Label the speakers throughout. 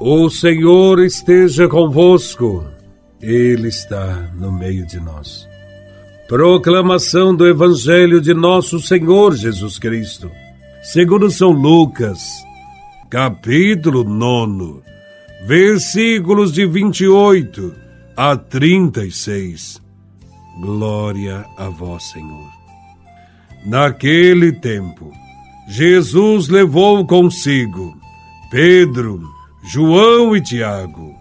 Speaker 1: O Senhor esteja convosco, Ele está no meio de nós. Proclamação do Evangelho de Nosso Senhor Jesus Cristo, segundo São Lucas, capítulo 9, versículos de 28 a 36. Glória a Vós, Senhor. Naquele tempo, Jesus levou consigo Pedro, João e Tiago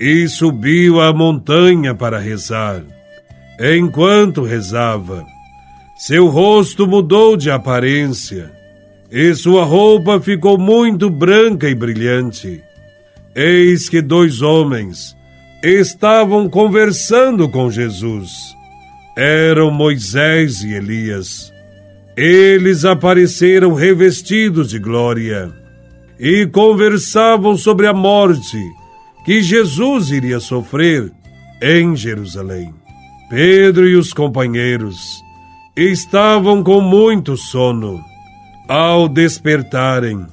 Speaker 1: e subiu à montanha para rezar. Enquanto rezava, seu rosto mudou de aparência e sua roupa ficou muito branca e brilhante. Eis que dois homens estavam conversando com Jesus. Eram Moisés e Elias. Eles apareceram revestidos de glória e conversavam sobre a morte que Jesus iria sofrer em Jerusalém. Pedro e os companheiros estavam com muito sono. Ao despertarem,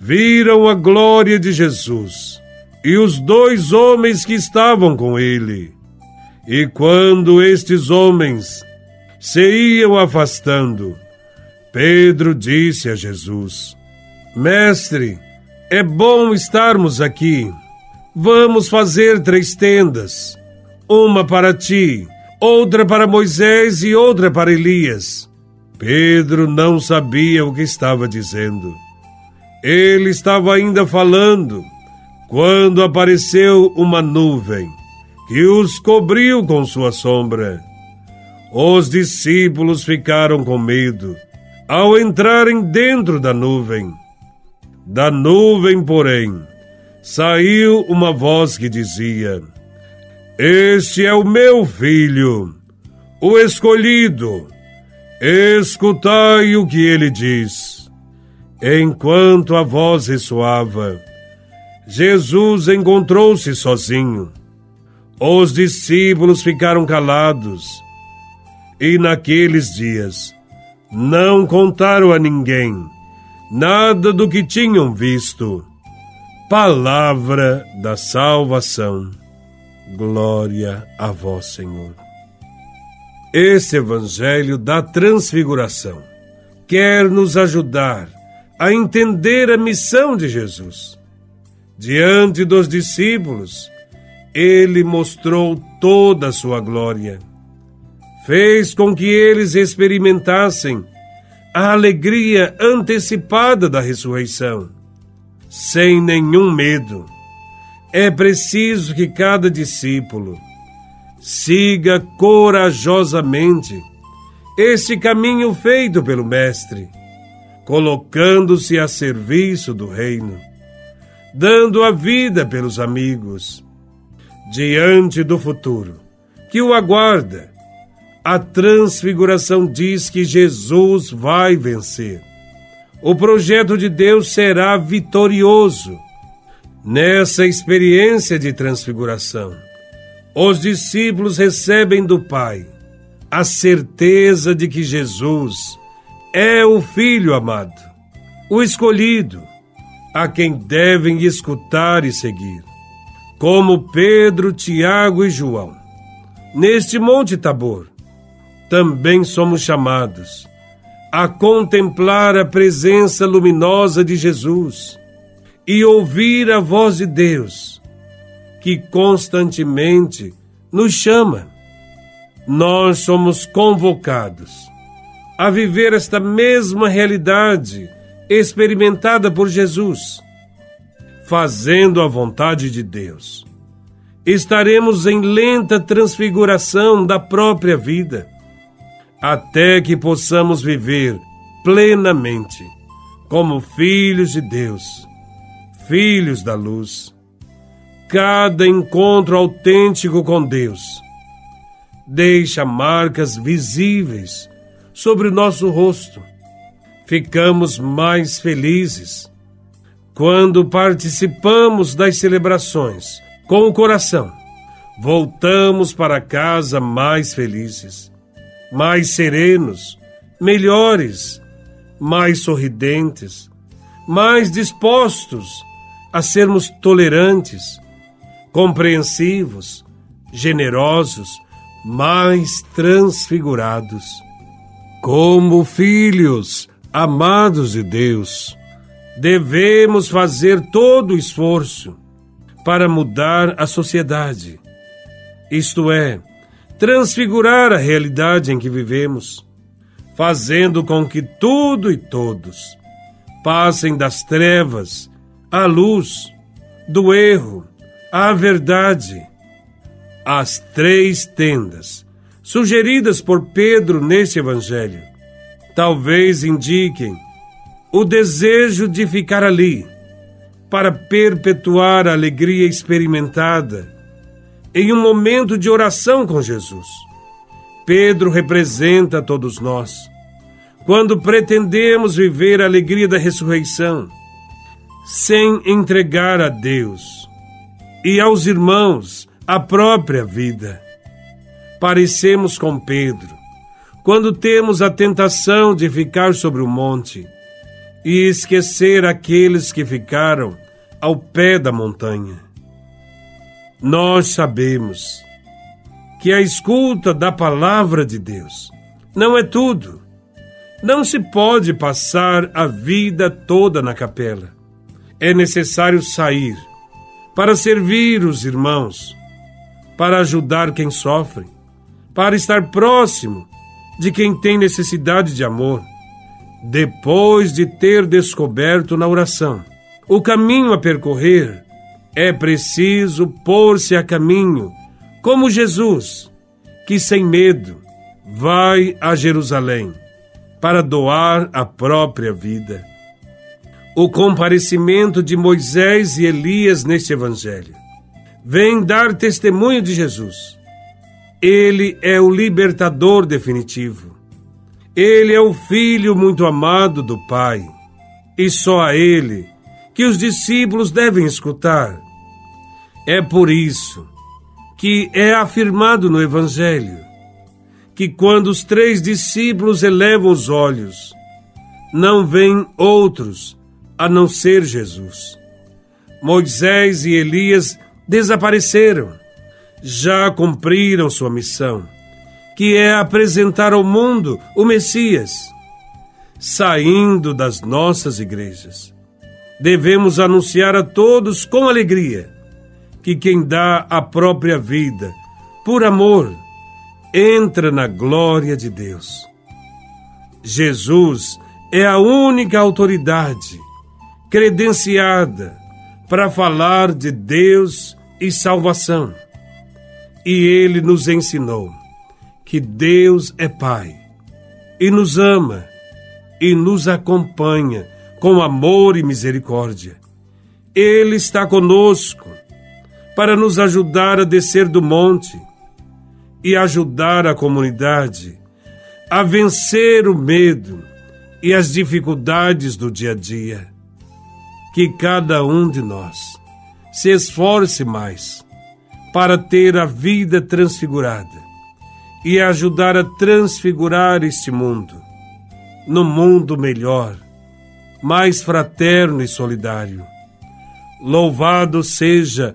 Speaker 1: viram a glória de Jesus e os dois homens que estavam com ele. E quando estes homens se iam afastando, Pedro disse a Jesus: Mestre, é bom estarmos aqui. Vamos fazer três tendas: uma para ti, outra para Moisés e outra para Elias. Pedro não sabia o que estava dizendo. Ele estava ainda falando quando apareceu uma nuvem que os cobriu com sua sombra. Os discípulos ficaram com medo ao entrarem dentro da nuvem. Da nuvem, porém, saiu uma voz que dizia: Este é o meu filho, o escolhido. Escutai o que ele diz. Enquanto a voz ressoava, Jesus encontrou-se sozinho. Os discípulos ficaram calados. E naqueles dias não contaram a ninguém nada do que tinham visto. Palavra da salvação. Glória a vós, Senhor. Este Evangelho da Transfiguração quer nos ajudar a entender a missão de Jesus. Diante dos discípulos, ele mostrou toda a sua glória. Fez com que eles experimentassem a alegria antecipada da ressurreição, sem nenhum medo. É preciso que cada discípulo siga corajosamente esse caminho feito pelo Mestre, colocando-se a serviço do Reino, dando a vida pelos amigos, diante do futuro que o aguarda a transfiguração diz que Jesus vai vencer. O projeto de Deus será vitorioso. Nessa experiência de transfiguração, os discípulos recebem do Pai a certeza de que Jesus é o Filho amado, o escolhido, a quem devem escutar e seguir. Como Pedro, Tiago e João, neste Monte Tabor, também somos chamados a contemplar a presença luminosa de Jesus e ouvir a voz de Deus, que constantemente nos chama. Nós somos convocados a viver esta mesma realidade experimentada por Jesus, fazendo a vontade de Deus. Estaremos em lenta transfiguração da própria vida até que possamos viver plenamente como filhos de Deus, filhos da luz. Cada encontro autêntico com Deus deixa marcas visíveis sobre o nosso rosto. Ficamos mais felizes quando participamos das celebrações com o coração. Voltamos para casa mais felizes mais serenos, melhores, mais sorridentes, mais dispostos a sermos tolerantes, compreensivos, generosos, mais transfigurados. Como filhos amados de Deus, devemos fazer todo o esforço para mudar a sociedade, isto é, transfigurar a realidade em que vivemos, fazendo com que tudo e todos passem das trevas à luz, do erro à verdade. As três tendas sugeridas por Pedro neste evangelho talvez indiquem o desejo de ficar ali para perpetuar a alegria experimentada em um momento de oração com Jesus. Pedro representa todos nós. Quando pretendemos viver a alegria da ressurreição, sem entregar a Deus e aos irmãos a própria vida. Parecemos com Pedro, quando temos a tentação de ficar sobre o monte e esquecer aqueles que ficaram ao pé da montanha. Nós sabemos que a escuta da palavra de Deus não é tudo. Não se pode passar a vida toda na capela. É necessário sair para servir os irmãos, para ajudar quem sofre, para estar próximo de quem tem necessidade de amor depois de ter descoberto na oração o caminho a percorrer, é preciso pôr-se a caminho, como Jesus, que sem medo vai a Jerusalém para doar a própria vida. O comparecimento de Moisés e Elias neste Evangelho vem dar testemunho de Jesus. Ele é o libertador definitivo ele é o filho muito amado do Pai, e só a ele que os discípulos devem escutar. É por isso que é afirmado no Evangelho que quando os três discípulos elevam os olhos, não vêm outros a não ser Jesus. Moisés e Elias desapareceram, já cumpriram sua missão que é apresentar ao mundo o Messias, saindo das nossas igrejas. Devemos anunciar a todos com alegria que quem dá a própria vida por amor entra na glória de Deus. Jesus é a única autoridade credenciada para falar de Deus e salvação. E ele nos ensinou que Deus é Pai e nos ama e nos acompanha com amor e misericórdia. Ele está conosco para nos ajudar a descer do monte e ajudar a comunidade a vencer o medo e as dificuldades do dia a dia. Que cada um de nós se esforce mais para ter a vida transfigurada e ajudar a transfigurar este mundo no mundo melhor, mais fraterno e solidário. Louvado seja